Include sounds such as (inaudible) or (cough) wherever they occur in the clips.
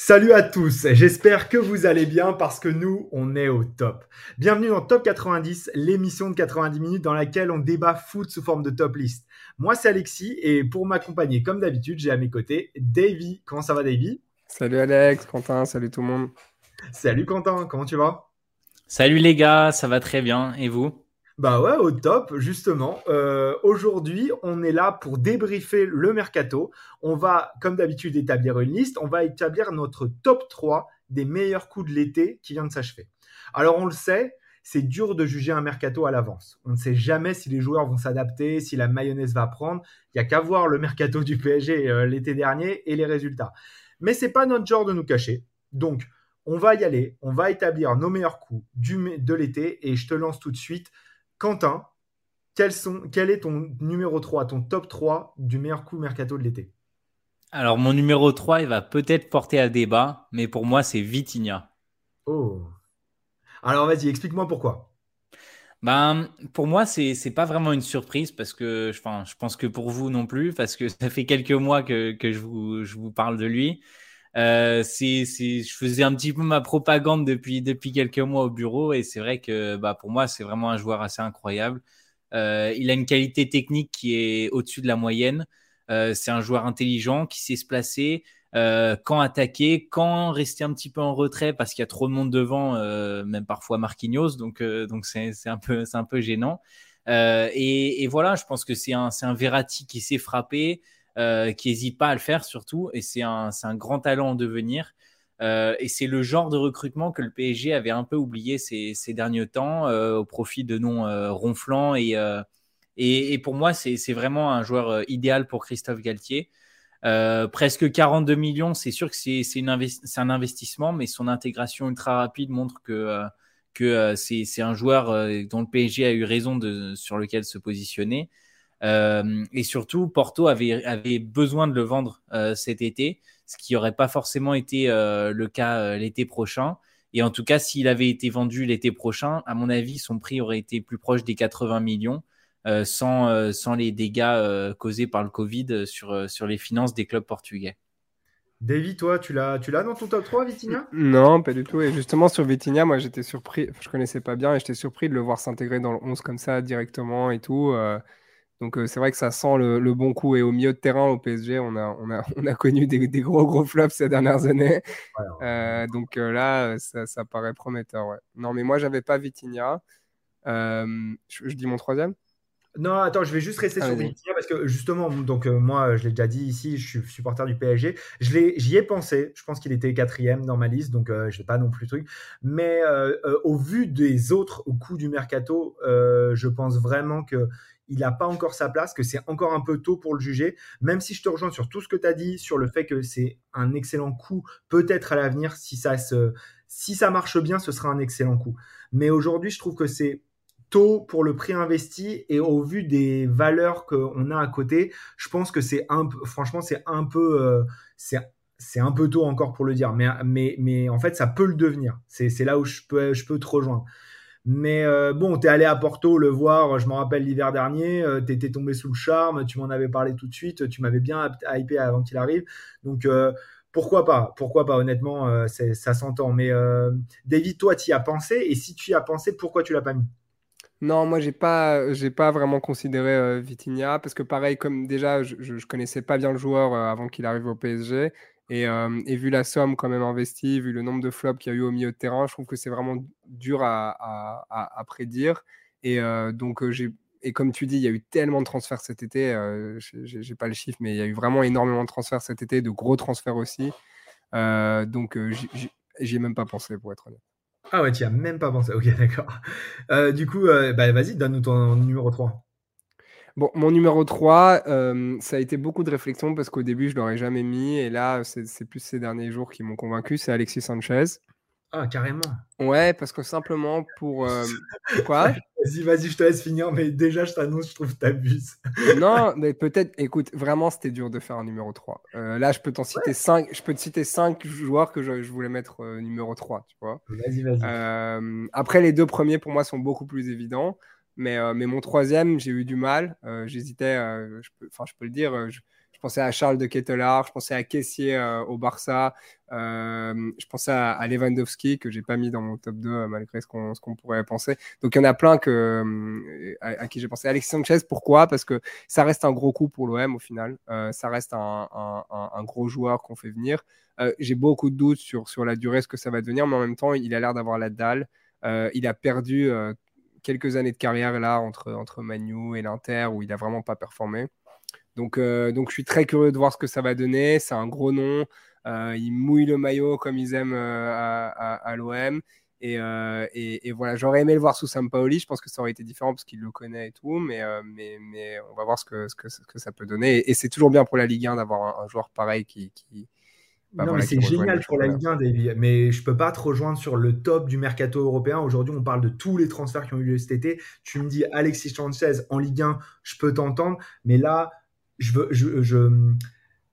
Salut à tous, j'espère que vous allez bien parce que nous, on est au top. Bienvenue dans Top 90, l'émission de 90 minutes dans laquelle on débat foot sous forme de top list. Moi, c'est Alexis et pour m'accompagner, comme d'habitude, j'ai à mes côtés Davy. Comment ça va, Davy? Salut Alex, Quentin, salut tout le monde. Salut Quentin, comment tu vas? Salut les gars, ça va très bien. Et vous? Bah ouais, au top, justement. Euh, aujourd'hui, on est là pour débriefer le mercato. On va, comme d'habitude, établir une liste. On va établir notre top 3 des meilleurs coups de l'été qui vient de s'achever. Alors, on le sait, c'est dur de juger un mercato à l'avance. On ne sait jamais si les joueurs vont s'adapter, si la mayonnaise va prendre. Il n'y a qu'à voir le mercato du PSG euh, l'été dernier et les résultats. Mais c'est pas notre genre de nous cacher. Donc, on va y aller. On va établir nos meilleurs coups de l'été et je te lance tout de suite Quentin, quel, sont, quel est ton numéro 3, ton top 3 du meilleur coup mercato de l'été? Alors, mon numéro 3, il va peut-être porter à débat, mais pour moi, c'est Vitinha. Oh. Alors, vas-y, explique-moi pourquoi. Ben, pour moi, c'est n'est pas vraiment une surprise parce que je, je pense que pour vous non plus, parce que ça fait quelques mois que, que je, vous, je vous parle de lui. Euh, je faisais un petit peu ma propagande depuis, quelques mois au bureau et c'est vrai que bah, pour moi, c'est vraiment un joueur assez incroyable. Euh, il a une qualité technique qui est au-dessus de la moyenne. Euh, c'est un joueur intelligent qui sait se placer, quand attaquer, quand rester un petit peu en retrait parce qu'il y a trop de monde devant, même parfois Marquinhos, donc c'est, un peu gênant. Et, et, voilà, je pense que c'est un c'est un Verratti qui sait frapper. Euh, qui n'hésite pas à le faire surtout, et c'est un, un, grand talent en devenir. Euh, et c'est le genre de recrutement que le PSG avait un peu oublié ces, ces derniers temps euh, au profit de noms ronflants. Et, et, pour moi, c'est vraiment un joueur idéal pour Christophe Galtier. presque 42 millions, c'est sûr que c'est un investissement, mais son intégration ultra rapide montre que, que c'est un joueur dont le PSG a eu raison de, sur lequel se positionner. Euh, et surtout, Porto avait, avait besoin de le vendre euh, cet été, ce qui n'aurait pas forcément été euh, le cas l'été prochain. Et en tout cas, s'il avait été vendu l'été prochain, à mon avis, son prix aurait été plus proche des 80 millions. sans, sans les dégâts causés par le Covid sur, sur les finances des clubs portugais. David, toi, tu l'as, tu l'as dans ton top 3, Vitinha? Non, pas du tout. Et justement, sur Vitinha, moi, j'étais surpris. Je connaissais pas bien et j'étais surpris de le voir s'intégrer dans le 11 comme ça directement et tout. Donc euh, c'est vrai que ça sent le, bon coup. Et au milieu de terrain, au PSG, on a, on a, (laughs) on a connu des, gros gros flops ces dernières années. Euh, donc euh, là, ça, paraît prometteur. Ouais. Non, mais moi, j'avais pas Vitinha. Je, dis mon troisième non, attends, je vais juste rester sur Vitinha parce que justement, donc moi, je l'ai déjà dit ici, je suis supporter du PSG. J'y ai pensé. Je pense qu'il était quatrième dans ma liste, donc je n'ai pas non plus truc. Mais au vu des autres coups du mercato, je pense vraiment que il n'a pas encore sa place, que c'est encore un peu tôt pour le juger, même si je te rejoins sur tout ce que tu as dit, sur le fait que c'est un excellent coup, peut-être à l'avenir, si ça, se, si ça marche bien, ce sera un excellent coup. Mais aujourd'hui, je trouve que c'est tôt pour le prix investi et au vu des valeurs qu'on a à côté, je pense que c'est un franchement, c'est un peu, euh, c'est un peu tôt encore pour le dire, mais, mais, mais en fait, ça peut le devenir. C'est là où je peux, je peux te rejoindre. Mais euh, bon, tu es allé à Porto le voir, je me rappelle l'hiver dernier, euh, tu étais tombé sous le charme, tu m'en avais parlé tout de suite, tu m'avais bien hypé avant qu'il arrive. Donc euh, pourquoi pas Pourquoi pas Honnêtement, ça s'entend. Mais David, toi, tu y as pensé Et si tu y as pensé, pourquoi tu l'as pas mis? Non, moi j'ai pas, pas vraiment considéré Vitinha parce que pareil, comme déjà je, je, connaissais pas bien le joueur avant qu'il arrive au PSG et, et, vu la somme quand même investie, vu le nombre de flops qu'il y a eu au milieu de terrain, je trouve que c'est vraiment dur à, prédire. Et donc, j'ai, et comme tu dis, il y a eu tellement de transferts cet été, euh, j'ai pas le chiffre, mais il y a eu vraiment énormément de transferts cet été, de gros transferts aussi. donc, j'y ai même pas pensé, pour être honnête. Ah ouais, tu as même pas pensé. Ok, d'accord. du coup, bah, vas-y, donne-nous ton numéro 3. Bon, mon numéro 3, ça a été beaucoup de réflexion parce qu'au début, je ne l'aurais jamais mis. Et là, c'est plus ces derniers jours qui m'ont convaincu. C'est Alexis Sanchez. Ah, carrément. Ouais, parce que simplement pour. (laughs) quoi? Vas-y, vas-y, je te laisse finir, mais déjà, je t'annonce, je trouve que t'abuses. (laughs) non, mais peut-être, écoute, vraiment, c'était dur de faire un numéro 3. là, je peux t'en citer 5, je peux te citer 5 joueurs que je, voulais mettre numéro 3, tu vois? Vas-y, vas-y. après, les deux premiers, pour moi, sont beaucoup plus évidents. Mais, euh, mais mon troisième, j'ai eu du mal. Euh, j'hésitais, euh, enfin, je, peux le dire. Je, pensais à Charles de Kettelard, je pensais à Caissier au Barça, je pensais à, Lewandowski que j'ai pas mis dans mon top 2 malgré ce qu'on, pourrait penser. Donc il y en a plein que, à, qui j'ai pensé. Alexis Sanchez, pourquoi? Parce que ça reste un gros coup pour l'OM au final. ça reste un, un, gros joueur qu'on fait venir. j'ai beaucoup de doutes sur, sur la durée, ce que ça va devenir, mais en même temps, il a l'air d'avoir la dalle. il a perdu quelques années de carrière là entre, entre Manu et l'Inter où il n'a vraiment pas performé. Donc, euh, donc je suis très curieux de voir ce que ça va donner. C'est un gros nom. Euh, il mouille le maillot comme ils aiment euh, à, l'OM. Et, et, voilà, j'aurais aimé le voir sous Sampaoli. Je pense que ça aurait été différent parce qu'il le connaît et tout. Mais, mais, mais on va voir ce que, ce que, ça peut donner. Et, c'est toujours bien pour la Ligue 1 d'avoir un, joueur pareil qui, qui, non, mais c'est génial pour la Ligue 1, David. Mais je peux pas te rejoindre sur le top du mercato européen. Aujourd'hui, on parle de tous les transferts qui ont eu lieu cet été. Tu me dis Alexis Sanchez en Ligue 1, je peux t'entendre. Mais là, je veux, je, je,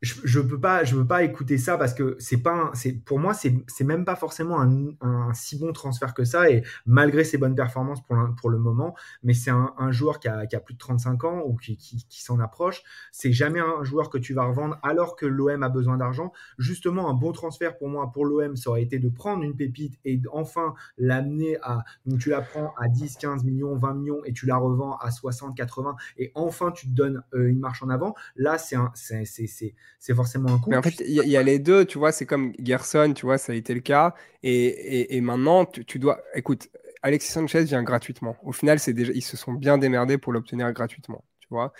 je, peux pas, je veux pas écouter ça parce que c'est pas, c'est pour moi, c'est, même pas forcément un, si bon transfert que ça. Et malgré ses bonnes performances pour, pour le moment, mais c'est un, joueur qui a, qui a, plus de 35 ans ou qui, qui, s'en approche. C'est jamais un joueur que tu vas revendre alors que l'OM a besoin d'argent. Justement, un bon transfert pour moi, pour l'OM, ça aurait été de prendre une pépite et enfin l'amener à, donc tu la prends à 10, 15 millions, 20 millions et tu la revends à 60, 80 et enfin tu te donnes euh, une marche en avant. Là, c'est c'est, c'est, forcément un coup. Mais en fait, il y, a les deux, tu vois, c'est comme Gerson, tu vois, ça a été le cas. Et, et, maintenant, tu, dois. Écoute, Alexis Sanchez vient gratuitement. Au final, c'est déjà, ils se sont bien démerdés pour l'obtenir gratuitement. Tu vois,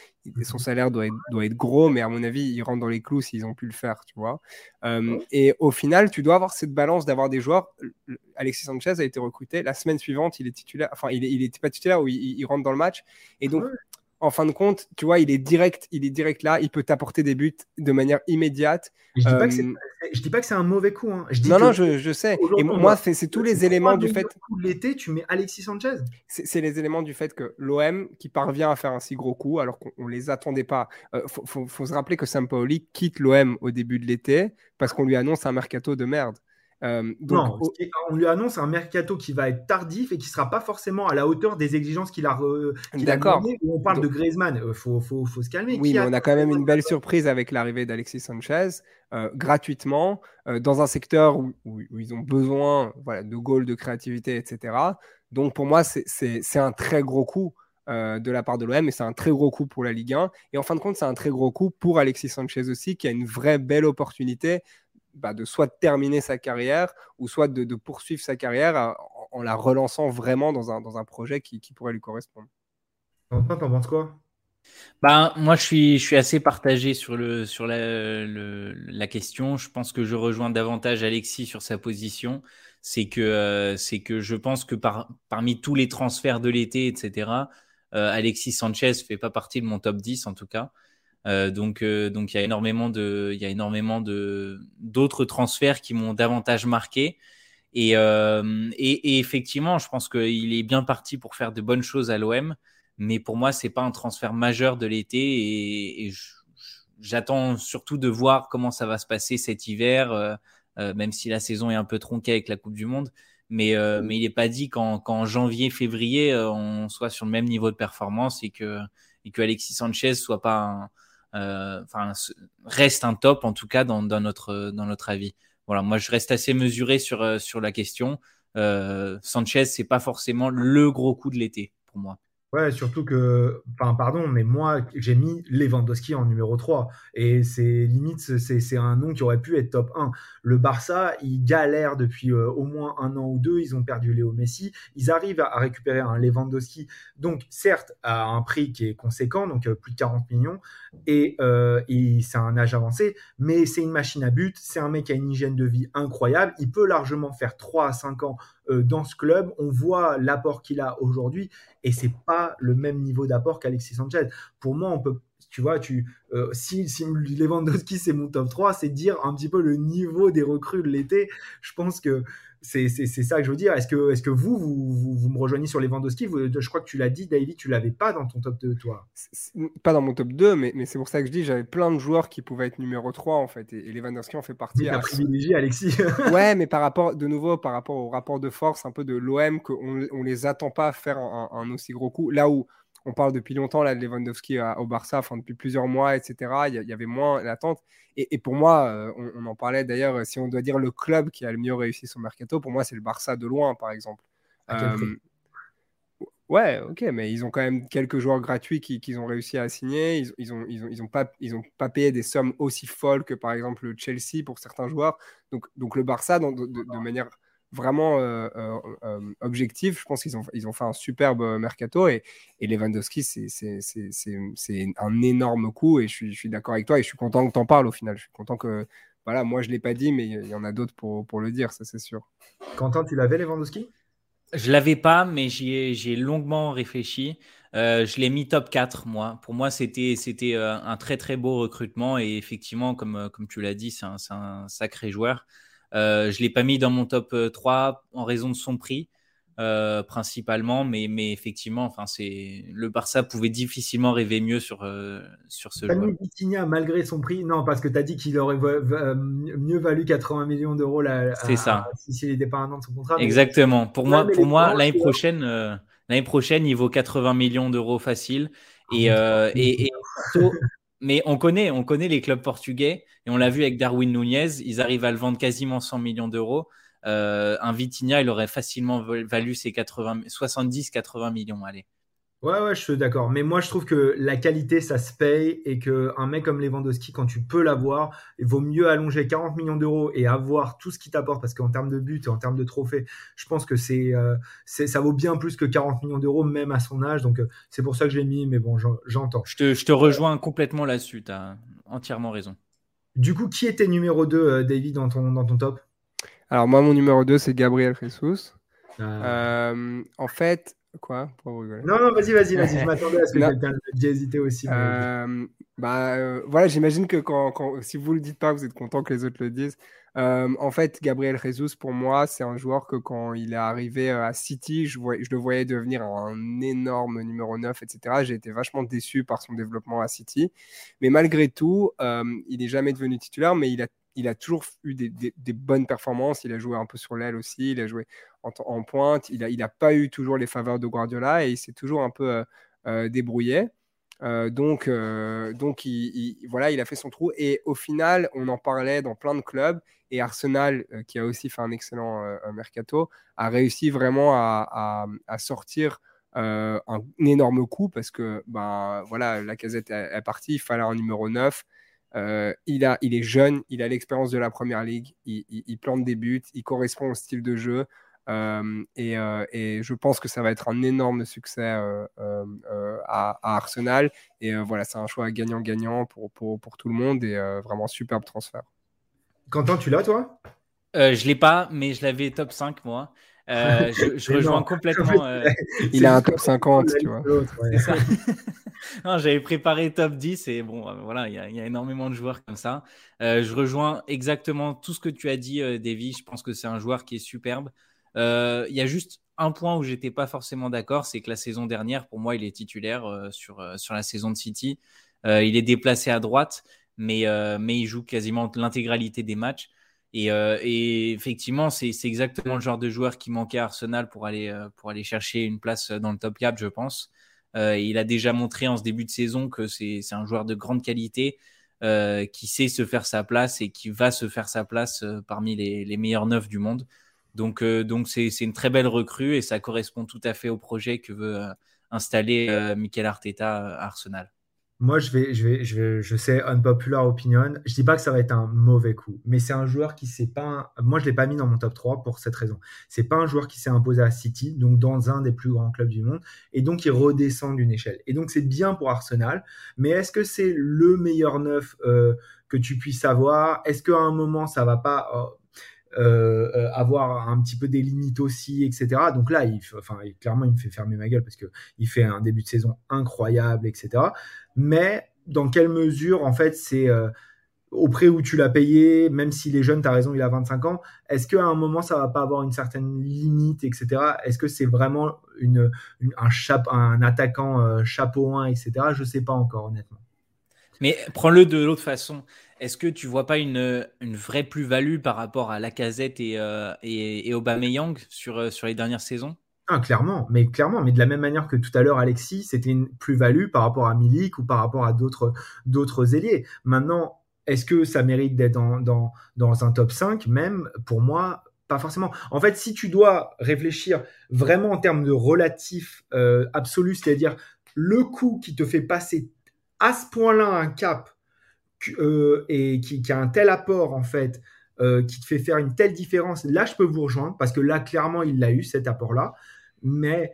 son mhm. salaire doit être, doit être, gros, mais à mon avis, il rentre dans les clous s'ils ont pu le faire, tu vois. Euh, et au final, tu dois avoir cette balance d'avoir des joueurs. Alexis Sanchez a été recruté la semaine suivante, il est titulaire, enfin, il n'était pas titulaire ou il, rentre dans le match. Et donc, en fin de compte, tu vois, il est direct, il est direct là, il peut t'apporter des buts de manière immédiate. Je dis, pas que euh, dis pas que c'est un mauvais coup. Hein. Je dis non, non, je, sais. Et moi, c'est tous les éléments du fait. L'été, tu mets Alexis Sanchez. C'est les éléments du fait que l'OM qui parvient à faire un si gros coup, alors qu'on les attendait pas. Il euh, faut, faut, se rappeler que Sampaoli quitte l'OM au début de l'été parce qu'on lui annonce un mercato de merde. Euh, non, on lui annonce un mercato qui va être tardif et qui sera pas forcément à la hauteur des exigences qu'il a, D'accord. On parle de Griezmann, il euh, faut, faut, faut, se calmer. Oui, mais on a quand même une belle surprise avec l'arrivée d'Alexis Sanchez euh, gratuitement dans un secteur où, où, ils ont besoin voilà, de goals, de créativité, etc. Donc pour moi, c'est un très gros coup. de la part de l'OM et c'est un très gros coup pour la Ligue 1 et en fin de compte c'est un très gros coup pour Alexis Sanchez aussi qui a une vraie belle opportunité bah, de soit terminer sa carrière ou soit de, poursuivre sa carrière euh, en, la relançant vraiment dans un, dans un projet qui, pourrait lui correspondre. T'en penses quoi? Ben, moi, je suis, je suis assez partagé sur, le, sur la, la, question. Je pense que je rejoins davantage Alexis sur sa position. C'est que, euh, c'est que je pense que par, parmi tous les transferts de l'été, etc., euh, Alexis Sanchez fait pas partie de mon top 10 en tout cas. Euh, donc, euh, donc il y a énormément de, il y a énormément de d'autres transferts qui m'ont davantage marqué. Et, euh, et, et, effectivement, je pense qu'il est bien parti pour faire de bonnes choses à l'OM, mais pour moi, c'est pas un transfert majeur de l'été. Et, et j'attends surtout de voir comment ça va se passer cet hiver, euh, même si la saison est un peu tronquée avec la Coupe du Monde. Mais, mais il n'est pas dit qu'en janvier, février, on soit sur le même niveau de performance et que, et que Alexis Sanchez soit pas un, euh, enfin, reste un top en tout cas dans, notre, dans notre avis. Voilà, moi je reste assez mesuré sur, euh, sur la question. Euh, Sanchez, c'est pas forcément le gros coup de l'été pour moi. Ouais, surtout que, pardon, mais moi, j'ai mis Lewandowski en numéro 3. Et c'est limite, c'est un nom qui aurait pu être top 1. Le Barça, ils galèrent depuis euh, au moins un an ou deux. Ils ont perdu Léo Messi. Ils arrivent à, récupérer un Lewandowski, donc certes, à un prix qui est conséquent, donc euh, plus de 40 millions. Et, euh, et c'est un âge avancé, mais c'est une machine à but. C'est un mec qui a une hygiène de vie incroyable. Il peut largement faire 3 à 5 ans dans ce club. On voit l'apport qu'il a aujourd'hui et c'est pas le même niveau d'apport qu'Alexis Sanchez. Pour moi, on peut tu vois, tu, euh, si, si Lewandowski c'est mon top 3, c'est dire un petit peu le niveau des recrues de l'été. Je pense que c'est ça que je veux dire. Est-ce que, est -ce que vous, vous, vous, me rejoignez sur Lewandowski? Je crois que tu l'as dit, David, tu l'avais pas dans ton top 2, toi. Pas dans mon top 2, mais, mais c'est pour ça que je dis j'avais plein de joueurs qui pouvaient être numéro 3 en fait. Et, Lewandowski en fait partie. Tu as privilégié Alexis. (laughs) ouais, mais par rapport, de nouveau, par rapport au rapport de force un peu de l'OM, qu'on on les attend pas à faire un, un aussi gros coup. Là où on parle depuis longtemps là, de Lewandowski au Barça, enfin, depuis plusieurs mois, etc. Il y, avait moins l'attente. Et, pour moi, euh, on, en parlait d'ailleurs, si on doit dire le club qui a le mieux réussi son mercato, pour moi, c'est le Barça de loin, par exemple. Euh, ouais, ok, mais ils ont quand même quelques joueurs gratuits qu'ils ont réussi à signer. Ils, ils, ont, ils, ont, pas, ils ont pas payé des sommes aussi folles que par exemple le Chelsea pour certains joueurs. Donc, donc le Barça, de manière vraiment euh, euh, euh, objectif, je pense qu'ils ont, ils ont fait un superbe mercato et, et Lewandowski, c'est un énorme coup et je suis, je suis d'accord avec toi et je suis content que tu en parles au final. Je suis content que, voilà, moi je ne l'ai pas dit, mais il y en a d'autres pour, pour, le dire, ça c'est sûr. Quentin, tu l'avais Lewandowski? Je l'avais pas, mais j'y ai, longuement réfléchi. je l'ai mis top 4, moi. Pour moi, c'était c'était un très très beau recrutement et effectivement, comme, comme tu l'as dit, c'est un, un, sacré joueur. Euh, je ne l'ai pas mis dans mon top 3 euh, en raison de son prix. Euh, principalement, mais, mais effectivement, enfin, c'est le Barça pouvait difficilement rêver mieux sur, sur ce joueur. Vitinha malgré son prix, non, parce que tu as dit qu'il aurait mieux valu 80 millions d'euros C'est ça. s'il n'était pas un an de son contrat. Exactement. Pour moi, pour moi l'année prochaine, l'année prochaine, il vaut 80 millions d'euros facile. Et, ah, et, et, mais on connaît, on connaît les clubs portugais et on l'a vu avec Darwin Nunez, ils arrivent à le vendre quasiment 100 millions d'euros. Euh, un Vitinha, il aurait facilement valu ses 70-80 millions. Allez. Ouais, ouais, je suis d'accord. Mais moi, je trouve que la qualité, ça se paye et qu'un mec comme Lewandowski, quand tu peux l'avoir, il vaut mieux allonger 40 millions d'euros et avoir tout ce qu'il t'apporte parce qu'en termes de but et en termes de trophées, je pense que c'est, euh, ça vaut bien plus que 40 millions d'euros, même à son âge. Donc, euh, c'est pour ça que je l'ai mis, mais bon, j'entends. Je te, je te rejoins complètement là-dessus. Tu as entièrement raison. Du coup, qui était numéro 2, euh, David, dans ton, dans ton top? Alors, moi, mon numéro 2, c'est Gabriel Jesus. Ah. en fait, Quoi? Non, non, vas-y, vas-y, vas-y. Je (laughs) m'attendais à ce que quelqu'un ait hésité aussi. Euh, bah, euh, voilà, j'imagine que quand, quand, si vous le dites pas, vous êtes content que les autres le disent. Euh, en fait, Gabriel Jesus, pour moi, c'est un joueur que quand il est arrivé à City, je, je le voyais devenir un énorme numéro 9, etc. J'ai été vachement déçu par son développement à City. Mais malgré tout, il n'est jamais devenu titulaire, mais il a il a toujours eu des, bonnes performances. Il a joué un peu sur l'aile aussi. Il a joué en, pointe. Il n'a a pas eu toujours les faveurs de Guardiola et il s'est toujours un peu euh, euh, débrouillé. Euh, donc, donc il, voilà, il a fait son trou. Et au final, on en parlait dans plein de clubs. Et Arsenal, qui a aussi fait un excellent mercato, a réussi vraiment à, sortir un énorme coup parce que ben, voilà, la casette est, est partie. Il fallait un numéro 9. Euh, il, a, il est jeune, il a l'expérience de la première ligue, il, plante des buts, il correspond au style de jeu. Euh, euh, et, je pense que ça va être un énorme succès à, Arsenal. Et voilà, c'est un choix gagnant-gagnant pour, pour, tout le monde et vraiment superbe transfert. Quentin, tu l'as toi? Je ne l'ai pas, mais je l'avais top 5 moi. Euh, je, (laughs) rejoins complètement. (laughs) Euh, il a un top 50, tu vois. (laughs) J'avais préparé top 10 et bon, euh, voilà, il y, a énormément de joueurs comme ça. je rejoins exactement tout ce que tu as dit, Davy. Je pense que c'est un joueur qui est superbe. Il y a juste un point où j'étais pas forcément d'accord, c'est que la saison dernière, pour moi, il est titulaire sur, sur la saison de City. il est déplacé à droite, mais, mais il joue quasiment l'intégralité des matchs. Euh, et, effectivement, c'est exactement le genre de joueur qui manquait à Arsenal pour aller, euh, pour aller chercher une place dans le top 4, je pense. Euh, il a déjà montré en ce début de saison que c'est un joueur de grande qualité qui sait se faire sa place et qui va se faire sa place parmi les, les meilleurs neufs du monde. Donc, donc c'est une très belle recrue et ça correspond tout à fait au projet que veut installer Mikel Arteta à Arsenal. Moi, je vais, je vais, je je sais, unpopular opinion. Je dis pas que ça va être un mauvais coup, mais c'est un joueur qui s'est pas. Moi, je l'ai pas mis dans mon top 3 pour cette raison. C'est pas un joueur qui s'est imposé à City, donc dans un des plus grands clubs du monde, et donc il redescend d'une échelle. Et donc c'est bien pour Arsenal, mais est-ce que c'est le meilleur neuf euh, que tu puisses avoir? Est-ce qu'à un moment ça va pas euh, avoir un petit peu des limites aussi, etc. Donc là, il, enfin, clairement, il me fait fermer ma gueule parce que il fait un début de saison incroyable, etc. Mais dans quelle mesure, en fait, c'est au prix où tu l'as payé, même s'il est jeune, tu as raison, il a 25 ans, est-ce qu'à un moment, ça va pas avoir une certaine limite, etc. Est-ce que c'est vraiment une, un, un attaquant euh, chapeau 1, etc. Je sais pas encore, honnêtement. Mais prends-le de l'autre façon. Est-ce que tu vois pas une, une vraie plus-value par rapport à Lacazette et, euh, et, et Aubameyang sur, euh, sur les dernières saisons? Ah, clairement, mais clairement, mais de la même manière que tout à l'heure, Alexis, c'était une plus-value par rapport à Milik ou par rapport à d'autres d'autres ailiers. Maintenant, est-ce que ça mérite d'être dans, dans, un top 5 Même pour moi, pas forcément. En fait, si tu dois réfléchir vraiment en termes de relatif euh, absolu, c'est-à-dire le coût qui te fait passer à ce point-là un cap euh, et qui, a un tel apport en fait, euh, qui te fait faire une telle différence, là je peux vous rejoindre parce que là clairement il l'a eu cet apport-là. Mais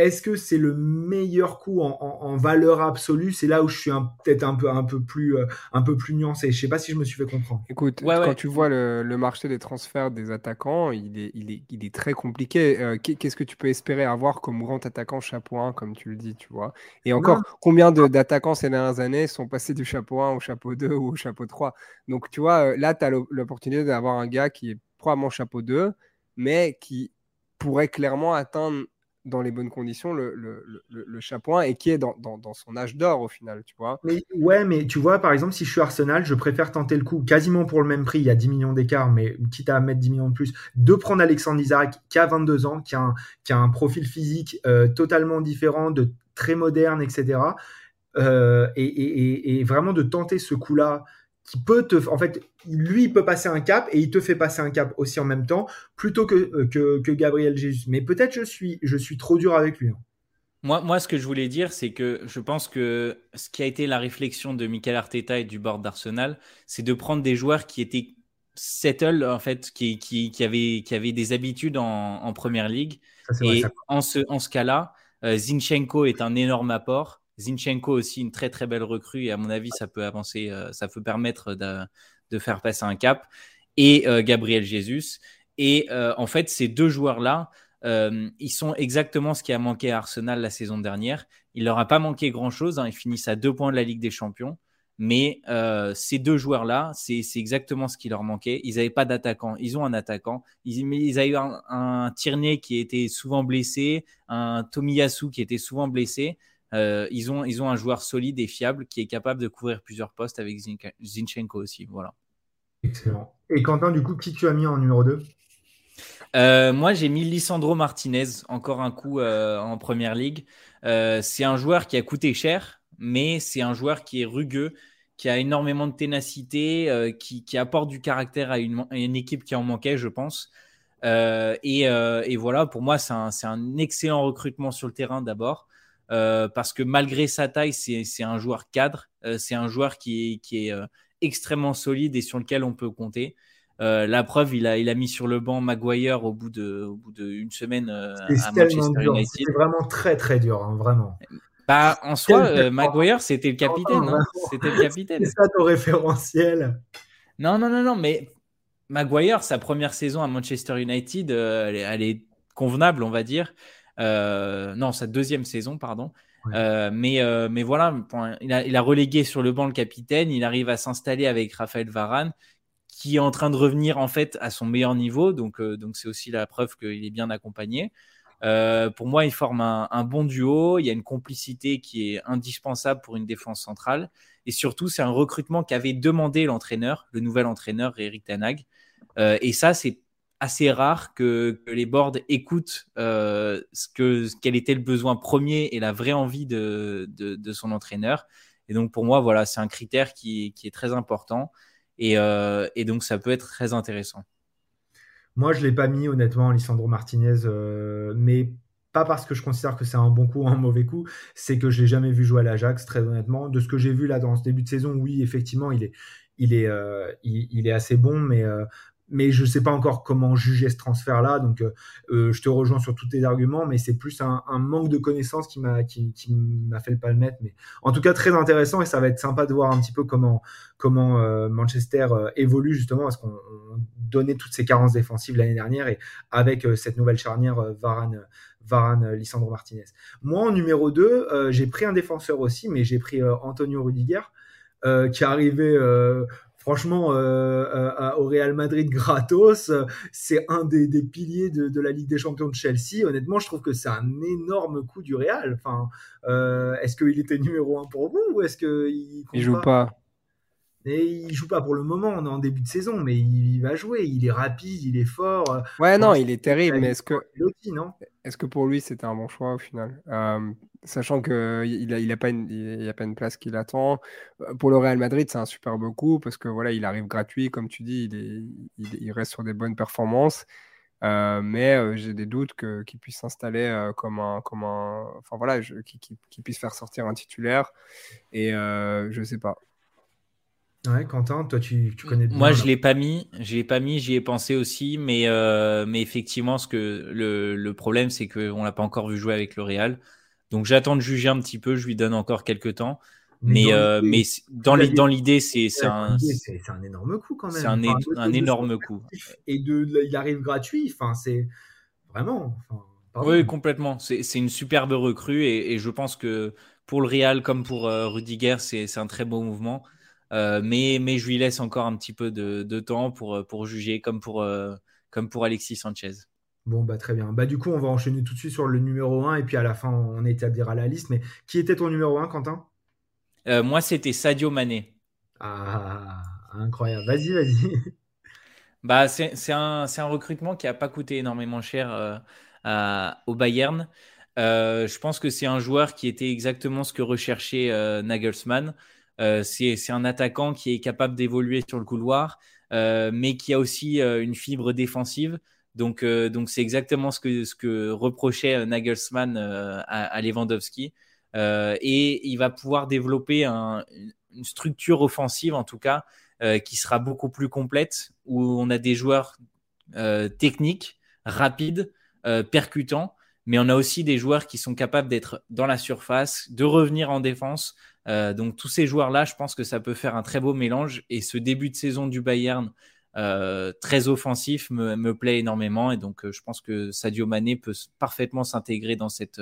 est-ce que c'est le meilleur coup en, valeur absolue? C'est là où je suis peut-être un peu, un, peu plus, euh, un peu plus nuancé. Je sais pas si je me suis fait comprendre. Écoute, quand tu vois le, marché des transferts des attaquants, il est, il est, il est très compliqué. Euh, qu'est-ce que tu peux espérer avoir comme grand attaquant chapeau 1, comme tu le dis, tu vois? Et encore, combien d'attaquants ces dernières années sont passés du chapeau 1 au chapeau 2 ou au chapeau 3 Donc, tu vois, euh, là, tu as l'opportunité d'avoir un gars qui est probablement chapeau 2, mais qui pourrait clairement atteindre dans les bonnes conditions le, le, le, et qui est dans, dans, son âge d'or au final, tu vois. Mais, ouais, mais tu vois, par exemple, si je suis Arsenal, je préfère tenter le coup quasiment pour le même prix, il y a 10 millions d'écart, mais quitte à mettre 10 millions de plus, de prendre Alexandre Isaac qui a 22 ans, qui a un, qui a un profil physique euh, totalement différent, de très moderne, etc. Euh, et, et, et, vraiment de tenter ce coup-là qui peut te, en fait, lui il peut passer un cap et il te fait passer un cap aussi en même temps, plutôt que, euh, que, Gabriel Jesus. Mais peut-être je suis, je suis trop dur avec lui. Hein. Moi, moi, ce que je voulais dire, c'est que je pense que ce qui a été la réflexion de Michael Arteta et du board d'Arsenal, c'est de prendre des joueurs qui étaient settle, en fait, qui, qui, qui, avaient, qui avaient des habitudes en, en première ligue. et en ce, en ce cas-là, euh, Zinchenko est un énorme apport. Zinchenko aussi une très très belle recrue et à mon avis ça peut avancer, euh, ça peut permettre de, faire passer un cap. Et euh, Gabriel Jesus. Et euh, en fait ces deux joueurs là, ils sont exactement ce qui a manqué à Arsenal la saison dernière. Il leur a pas manqué grand chose. Hein. ils finissent à deux points de la Ligue des Champions. Mais ces deux joueurs-là, c'est exactement ce qui leur manquait. Ils n'avaient pas d'attaquant. Ils ont un attaquant. Ils, ils avaient un, un Tierney qui était souvent blessé, un Tomiyasu qui était souvent blessé. Euh, ils, ont, ils ont un joueur solide et fiable qui est capable de couvrir plusieurs postes avec Zinchenko aussi. Voilà. Excellent. Et Quentin, du coup, qui tu as mis en numéro 2 euh, moi, j'ai mis Lisandro Martinez, encore un coup euh, en première ligue. c'est un joueur qui a coûté cher, mais c'est un joueur qui est rugueux, qui a énormément de ténacité, qui, qui, apporte du caractère à une, une, équipe qui en manquait, je pense. Et, et, voilà, pour moi, c'est un, un, excellent recrutement sur le terrain d'abord. Euh, parce que malgré sa taille, c'est un joueur cadre, euh, c'est un joueur qui, est euh, extrêmement solide et sur lequel on peut compter. la preuve, il a, il a mis sur le banc Maguire au bout de, au bout d'une semaine à Manchester United. C'était vraiment très très dur, hein, vraiment. Bah, en soi, Maguire, c'était le capitaine. Hein. c'était le capitaine. C'est ça ton référentiel. Non, non, non, non, mais Maguire, sa première saison à Manchester United, elle est convenable, on va dire. Euh, non, sa deuxième saison, pardon. Euh, mais, euh, mais voilà, il a, il a, relégué sur le banc le capitaine. Il arrive à s'installer avec Raphaël Varane, qui est en train de revenir en fait à son meilleur niveau. Donc, donc c'est aussi la preuve qu'il est bien accompagné. pour moi, il forme un, un, bon duo. Il y a une complicité qui est indispensable pour une défense centrale. Et surtout, c'est un recrutement qu'avait demandé l'entraîneur, le nouvel entraîneur Eric Tanag. et ça, c'est assez rare que, les boards écoutent euh, ce que, quel était le besoin premier et la vraie envie de, son entraîneur. Et donc pour moi, voilà, c'est un critère qui, est très important et, euh, et, donc ça peut être très intéressant. Moi, je l'ai pas mis honnêtement, Lisandro Martinez, euh, mais pas parce que je considère que c'est un bon coup ou un mauvais coup, c'est que je l'ai jamais vu jouer à l'Ajax, très honnêtement. De ce que j'ai vu là dans ce début de saison, oui, effectivement, il est, il est, il, est assez bon, mais mais je ne sais pas encore comment juger ce transfert-là. Donc, je te rejoins sur tous tes arguments, mais c'est plus un, manque de connaissances qui m'a fait le pas le mettre. Mais en tout cas, très intéressant et ça va être sympa de voir un petit peu comment comment Manchester évolue justement parce qu'on donnait toutes ses carences défensives l'année dernière et avec cette nouvelle charnière Varane Varane, euh, Lissandro Martinez. Moi, en numéro 2, euh, j'ai pris un défenseur aussi, mais j'ai pris euh, Antonio Rudiger, qui est arrivé franchement au Real Madrid gratos. C'est un des, piliers de, la Ligue des Champions de Chelsea. Honnêtement, je trouve que c'est un énorme coup du Real. Enfin, est-ce qu'il était numéro 1 pour vous ou est-ce qu'il il joue pas et il joue pas pour le moment, on est en début de saison, mais il, va jouer. Il est rapide, il est fort. Euh, ouais, non, il est terrible, mais est-ce que, est-ce que pour lui c'était un bon choix au final? Euh, Sachant qu'il il a, il a, pas une, il a pas une place qu'il attend. Euh, pour le Real Madrid, c'est un superbe coup parce que voilà, il arrive gratuit, comme tu dis, il, il, reste sur des bonnes performances. mais j'ai des doutes qu'il puisse s'installer comme un, comme un, enfin voilà, qu'il puisse faire sortir un titulaire. Et je sais pas. Ouais, Quentin, toi tu, connais bien. Moi je l'ai pas mis, je l'ai pas mis, j'y ai pensé aussi, mais euh, mais effectivement ce que le, le problème c'est qu'on l'a pas encore vu jouer avec le Real, donc j'attends de juger un petit peu, je lui donne encore quelques temps, mais mais dans euh, dans l'idée c'est un c'est un énorme coup quand même. C'est un, un énorme coup. Et de il arrive gratuit, enfin c'est vraiment. oui complètement, c'est une superbe recrue et, et, je pense que pour le Real comme pour euh, Rudiger c'est un très beau mouvement. Euh, mais, mais je lui laisse encore un petit peu de, de temps pour, euh, pour juger, comme pour, euh, comme pour Alexis Sanchez. Bon, bah très bien. Bah du coup, on va enchaîner tout de suite sur le numéro 1 et puis à la fin, on établira la liste. Mais qui était ton numéro 1, Quentin? Moi, c'était Sadio Mané. Ah, incroyable. Vas-y, vas-y. (laughs) Bah, c'est un, un, recrutement qui n'a pas coûté énormément cher au Bayern. je pense que c'est un joueur qui était exactement ce que recherchait Nagelsmann. Euh, c'est un attaquant qui est capable d'évoluer sur le couloir, euh, mais qui a aussi euh, une fibre défensive. Donc, donc c'est exactement ce que, ce que reprochait Nagelsmann à, Lewandowski. et il va pouvoir développer une structure offensive, en tout cas, qui sera beaucoup plus complète, où on a des joueurs techniques, rapides, percutants, mais on a aussi des joueurs qui sont capables d'être dans la surface, de revenir en défense, euh, donc tous ces joueurs-là, je pense que ça peut faire un très beau mélange. Et ce début de saison du Bayern, euh, très offensif, me, plaît énormément. Et donc euh, je pense que Sadio Mané peut parfaitement s'intégrer dans cette,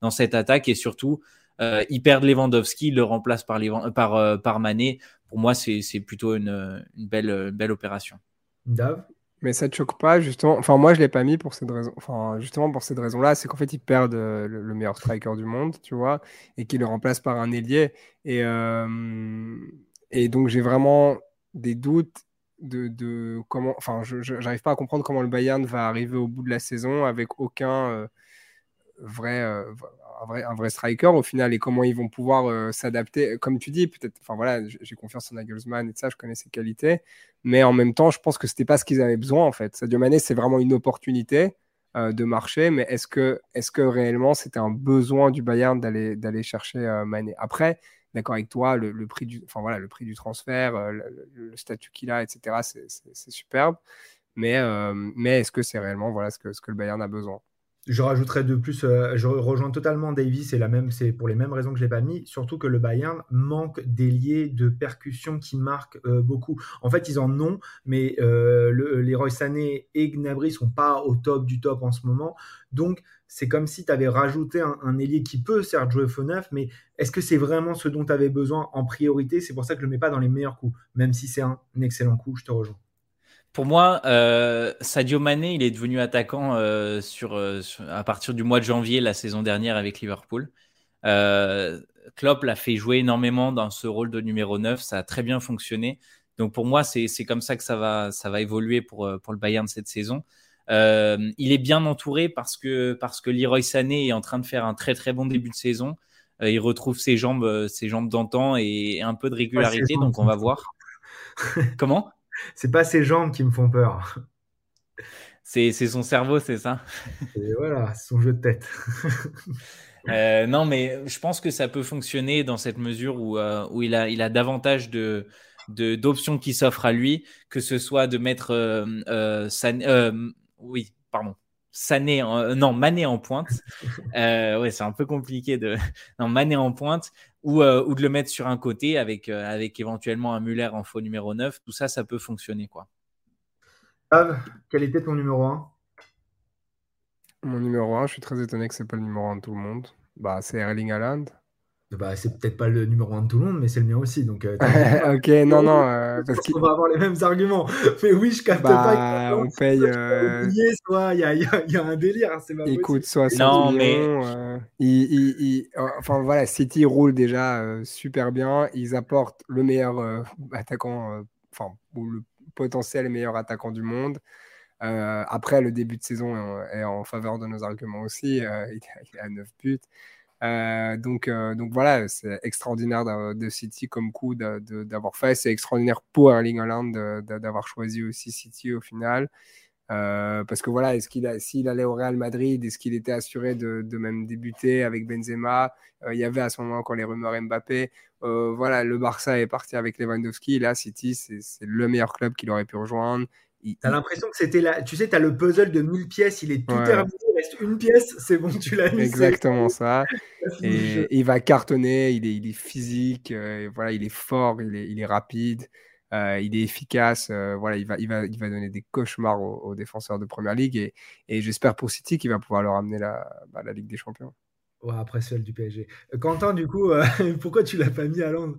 dans cette attaque. Et surtout, il perd Lewandowski, il le remplace par, par, par Mané. Pour moi, c'est plutôt une, une, belle, belle opération. Dave mais ça te choque pas, justement? Enfin, moi, je l'ai pas mis pour cette raison. Enfin, justement, pour cette raison-là, c'est qu'en fait, ils perdent euh, le, meilleur striker du monde, tu vois, et qu'ils le remplacent par un ailier. Et, euh, et donc, j'ai vraiment des doutes de, de comment. Enfin, je n'arrive pas à comprendre comment le Bayern va arriver au bout de la saison avec aucun euh, vrai, un vrai, un vrai striker au final et comment ils vont pouvoir euh, s'adapter. Comme tu dis, peut-être, enfin voilà, j'ai confiance en Nagelsmann et ça, je connais ses qualités, mais en même temps, je pense que c'était pas ce qu'ils avaient besoin en fait. Sadio Mané, c'est vraiment une opportunité euh, de marché, mais est-ce que, est-ce que réellement c'était un besoin du Bayern d'aller, d'aller chercher euh, Après, d'accord avec toi, le, prix du, enfin voilà, le prix du transfert, le, statut qu'il a, etc., c'est, superbe, mais, mais est-ce que c'est réellement voilà ce que, ce que le Bayern a besoin? Je rajouterais de plus, euh, je rejoins totalement Davis, et la même, c'est pour les mêmes raisons que je l'ai pas mis, surtout que le Bayern manque d'ailiers de percussion qui marquent euh, beaucoup. En fait, ils en ont, mais euh, les Roy Sané et Gnabry sont pas au top du top en ce moment. Donc, c'est comme si tu avais rajouté un, ailier qui peut certes jouer faux neuf, mais est-ce que c'est vraiment ce dont tu avais besoin en priorité? C'est pour ça que je le mets pas dans les meilleurs coups, même si c'est un excellent coup, je te rejoins. Pour moi, euh, Sadio Mané, il est devenu attaquant euh, euh, sur, à partir du mois de janvier la saison dernière avec Liverpool. Klopp l'a fait jouer énormément dans ce rôle de numéro 9, ça a très bien fonctionné. Donc pour moi, c'est comme ça que ça va, ça va évoluer pour, pour le Bayern cette saison. il est bien entouré parce que, parce que Leroy Sané est en train de faire un très très bon début de saison. il retrouve ses jambes, ses jambes d'antan et un peu de régularité, donc on va voir. (laughs) Comment? C'est pas ses jambes qui me font peur. C'est son cerveau, c'est ça Et voilà, son jeu de tête. (laughs) Euh, non, mais je pense que ça peut fonctionner dans cette mesure où, euh, où il, a, il a davantage de, d'options qui s'offrent à lui, que ce soit de mettre euh, oui, pardon, Sané en, non Mané en pointe. (laughs) ouais, c'est un peu compliqué de (laughs) non Mané en pointe ou, ou de le mettre sur un côté avec avec éventuellement un Muller en faux numéro 9. Tout ça, ça peut fonctionner quoi. quel était ton numéro 1 Mon numéro 1, je suis très étonné que c'est pas le numéro 1 de tout le monde. Bah, c'est Erling Haaland. Bah, c'est peut-être pas le numéro 1 de tout le monde, mais c'est le mien aussi. Donc, euh, (laughs) ok, non, non. Euh, parce qu'on va avoir les mêmes arguments. Mais oui, je capte bah, pas. On paye. Euh... Il y a, y, a, y a, un délire. Pas Écoute, soit non, mais... Euh, il, enfin voilà, City roule déjà super bien. Ils apportent le meilleur attaquant, enfin, ou le potentiel meilleur attaquant du monde. après, le début de saison est en, faveur de nos arguments aussi. (laughs) il, est à 9 buts. Euh, donc, euh, donc voilà, c'est extraordinaire de, City comme coup d'avoir fait. C'est extraordinaire pour Erling Haaland d'avoir choisi aussi City au final. Euh, parce que voilà, est-ce qu'il s'il allait au Real Madrid, est-ce qu'il était assuré de, même débuter avec Benzema? Il y avait à ce moment encore les rumeurs Mbappé. voilà, le Barça est parti avec Lewandowski. Là, City, c'est le meilleur club qu'il aurait pu rejoindre. T'as l'impression que c'était là. Tu sais, t'as le puzzle de 1000 pièces, il est tout terminé, il reste une pièce, c'est bon, tu l'as mis. Exactement ça. (laughs) et, il va cartonner, il est, il est physique, euh, voilà, il est fort, il est, il est rapide, euh, il est efficace. Euh, voilà, il va, il, va, il va donner des cauchemars aux, défenseurs de première ligue et, et j'espère pour City qu'il va pouvoir leur amener la, bah, la Ligue des Champions. Ouais, après celle du PSG. Quentin, du coup, (laughs) pourquoi tu l'as pas mis à Londres?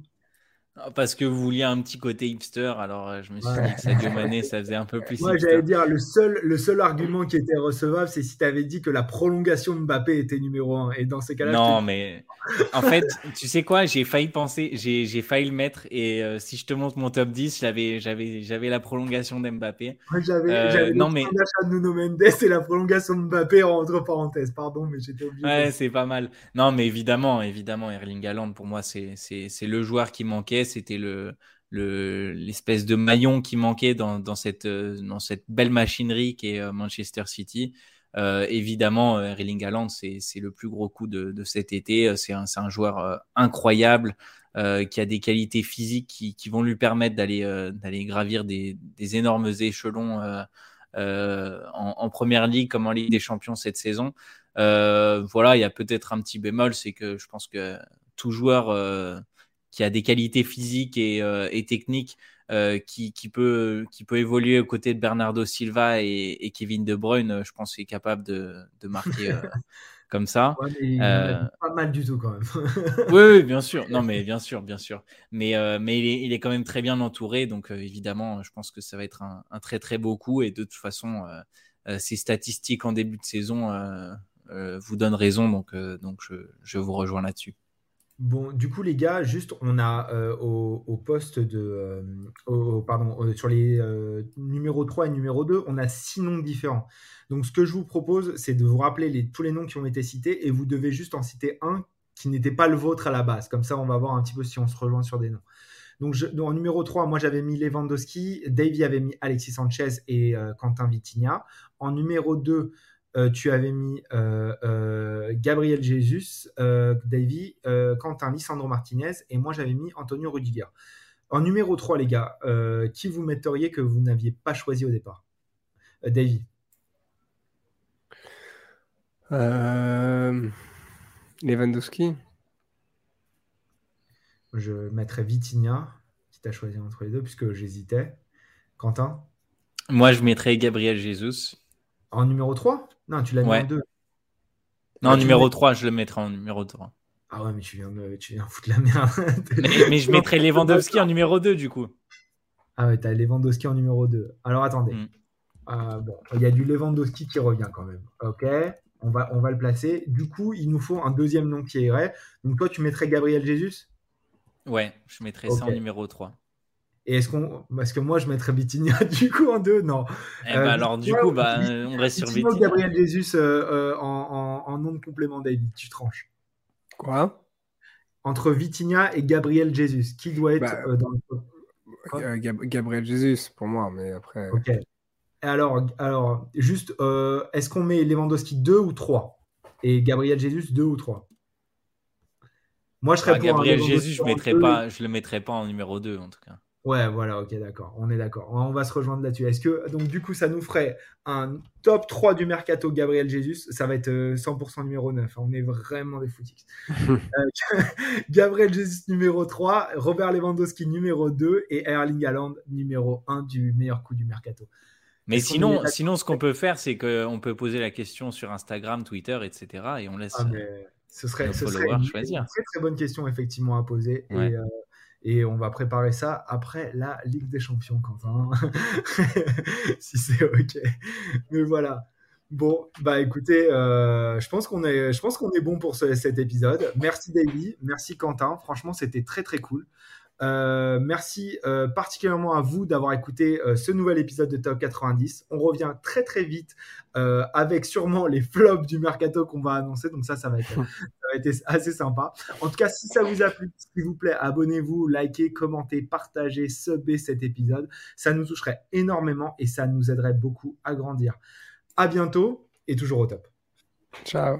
Parce que vous vouliez un petit côté hipster, alors euh, je me suis dit que Sadio Mané, ça faisait un peu (laughs) plus Moi, j'allais dire, le seul, le seul argument qui était recevable, c'est si tu avais dit que la prolongation de Mbappé était numéro 1. Et dans ces cas-là. Non, mais (laughs) en fait, tu sais quoi, j'ai failli penser, j'ai failli le mettre. Et euh, si je te montre mon top 10, j'avais la prolongation d'Mbappé. Moi, j'avais euh, non, mais... de Nuno Mendes et la prolongation de Mbappé entre parenthèses. Pardon, mais j'étais obligé. Ouais, c'est pas mal. Non, mais évidemment, évidemment, Erling Haaland, pour moi, c'est le joueur qui manquait c'était le l'espèce de maillon qui manquait dans, cette, euh, dans cette belle machinerie qui est euh, Manchester City. Euh, évidemment, Erling Haaland, c'est le plus gros coup de, cet été. C'est un, un, joueur incroyable qui a des qualités physiques qui, qui vont lui permettre d'aller d'aller gravir des, des, énormes échelons en, en, première ligue comme en Ligue des Champions cette saison. voilà, il y a peut-être un petit bémol, c'est que je pense que tout joueur qui a des qualités physiques et, euh, techniques, euh, qui, peut, qui peut évoluer aux côtés de Bernardo Silva et, Kevin De Bruyne, euh, je pense qu'il est capable de, marquer (laughs) comme ça. pas mal du tout quand même. (laughs) oui, bien sûr. Non, mais bien sûr, bien sûr. Mais, mais il, est, quand même très bien entouré, donc évidemment, je pense que ça va être un, très très beau coup. Et de toute façon, ces statistiques en début de saison vous donnent raison, donc, donc je vous rejoins là-dessus. Bon, du coup, les gars, juste, on a euh, au, poste de. Euh, pardon, euh, sur les numéro 3 et numéro 2, on a six noms différents. Donc, ce que je vous propose, c'est de vous rappeler tous les noms qui ont été cités et vous devez juste en citer un qui n'était pas le vôtre à la base. Comme ça, on va voir un petit peu si on se rejoint sur des noms. Donc, en numéro 3, moi j'avais mis Lewandowski, Davy avait mis Alexis Sanchez et Quentin Vitinha. En numéro 2, euh, tu avais mis euh, euh, Gabriel Jesus, Davy, Quentin Lissandro Martinez, et moi j'avais mis Antonio Rudiger. En numéro 3, les gars, qui vous metteriez que vous n'aviez pas choisi au départ? Davy Lewandowski Je mettrais Vitinha, qui t'a choisi entre les deux, puisque j'hésitais. Quentin Moi, je mettrais Gabriel Jesus. En numéro 3 Non, tu l'as mis en 2. Non, en numéro 3, je le mettrai en numéro 3. Ah ouais, mais tu viens, tu viens foutre la merde. (laughs) mais, je mettrais Lewandowski en numéro 2, du coup. Ah ouais, t'as Lewandowski en numéro 2. Alors attendez. Mm. Euh, bon, il y a du Lewandowski qui revient quand même. Ok, on va, on va le placer. Du coup, il nous faut un deuxième nom qui irait. Donc toi, tu mettrais Gabriel Jesus? Ouais, je mettrais ça en numéro 3. Et est-ce qu'on. Parce que moi, je mettrais Bitinia (laughs) du coup en deux? Non. Eh ben, alors, du coup, bah, on reste sur Bitinia. Gabriel Jesus euh, euh, en, en, nom de complément, David, tu tranches. Quoi? Entre Vitinha et Gabriel Jesus, qui doit être bah, euh, dans le. Gabriel Jesus, pour moi, mais après. Ok. Alors, alors juste, est-ce qu'on met Lewandowski 2 ou 3 Et Gabriel Jesus 2 ou 3 Moi, je serais ah, pour Gabriel Jesus, je ne le mettrais pas en numéro 2, en tout cas. Ouais, voilà, ok, d'accord. On est d'accord. On va se rejoindre là-dessus. Est-ce que, donc, du coup, ça nous ferait un top 3 du mercato Gabriel Jesus? Ça va être 100% euh, numéro 9. On est vraiment des footix. (laughs) Euh, (laughs) Gabriel Jesus numéro 3, Robert Lewandowski numéro 2 et Erling Haaland numéro 1 du meilleur coup du mercato. Mais sinon, sinon, ce qu'on peut faire, c'est qu'on peut poser la question sur Instagram, Twitter, etc. Et on laisse. Ah, ce serait, ce serait une, choisir. très très bonne question effectivement à poser. Et, euh, et on va préparer ça après la Ligue des Champions, Quentin. (laughs) si c'est OK. Mais voilà. Bon, bah écoutez, euh, je pense qu'on est, je pense qu'on est bon pour cet épisode. Merci David, merci Quentin. Franchement, c'était très très cool. Euh, merci euh, particulièrement à vous d'avoir écouté euh, ce nouvel épisode de Top 90. On revient très très vite avec sûrement les flops du mercato qu'on va annoncer. Donc ça, (laughs) ça va, être, assez sympa. En tout cas, si ça vous a plu, s'il vous plaît, abonnez-vous, likez, commentez, partagez, subez cet épisode. Ça nous toucherait énormément et ça nous aiderait beaucoup à grandir. À bientôt et toujours au top. Ciao.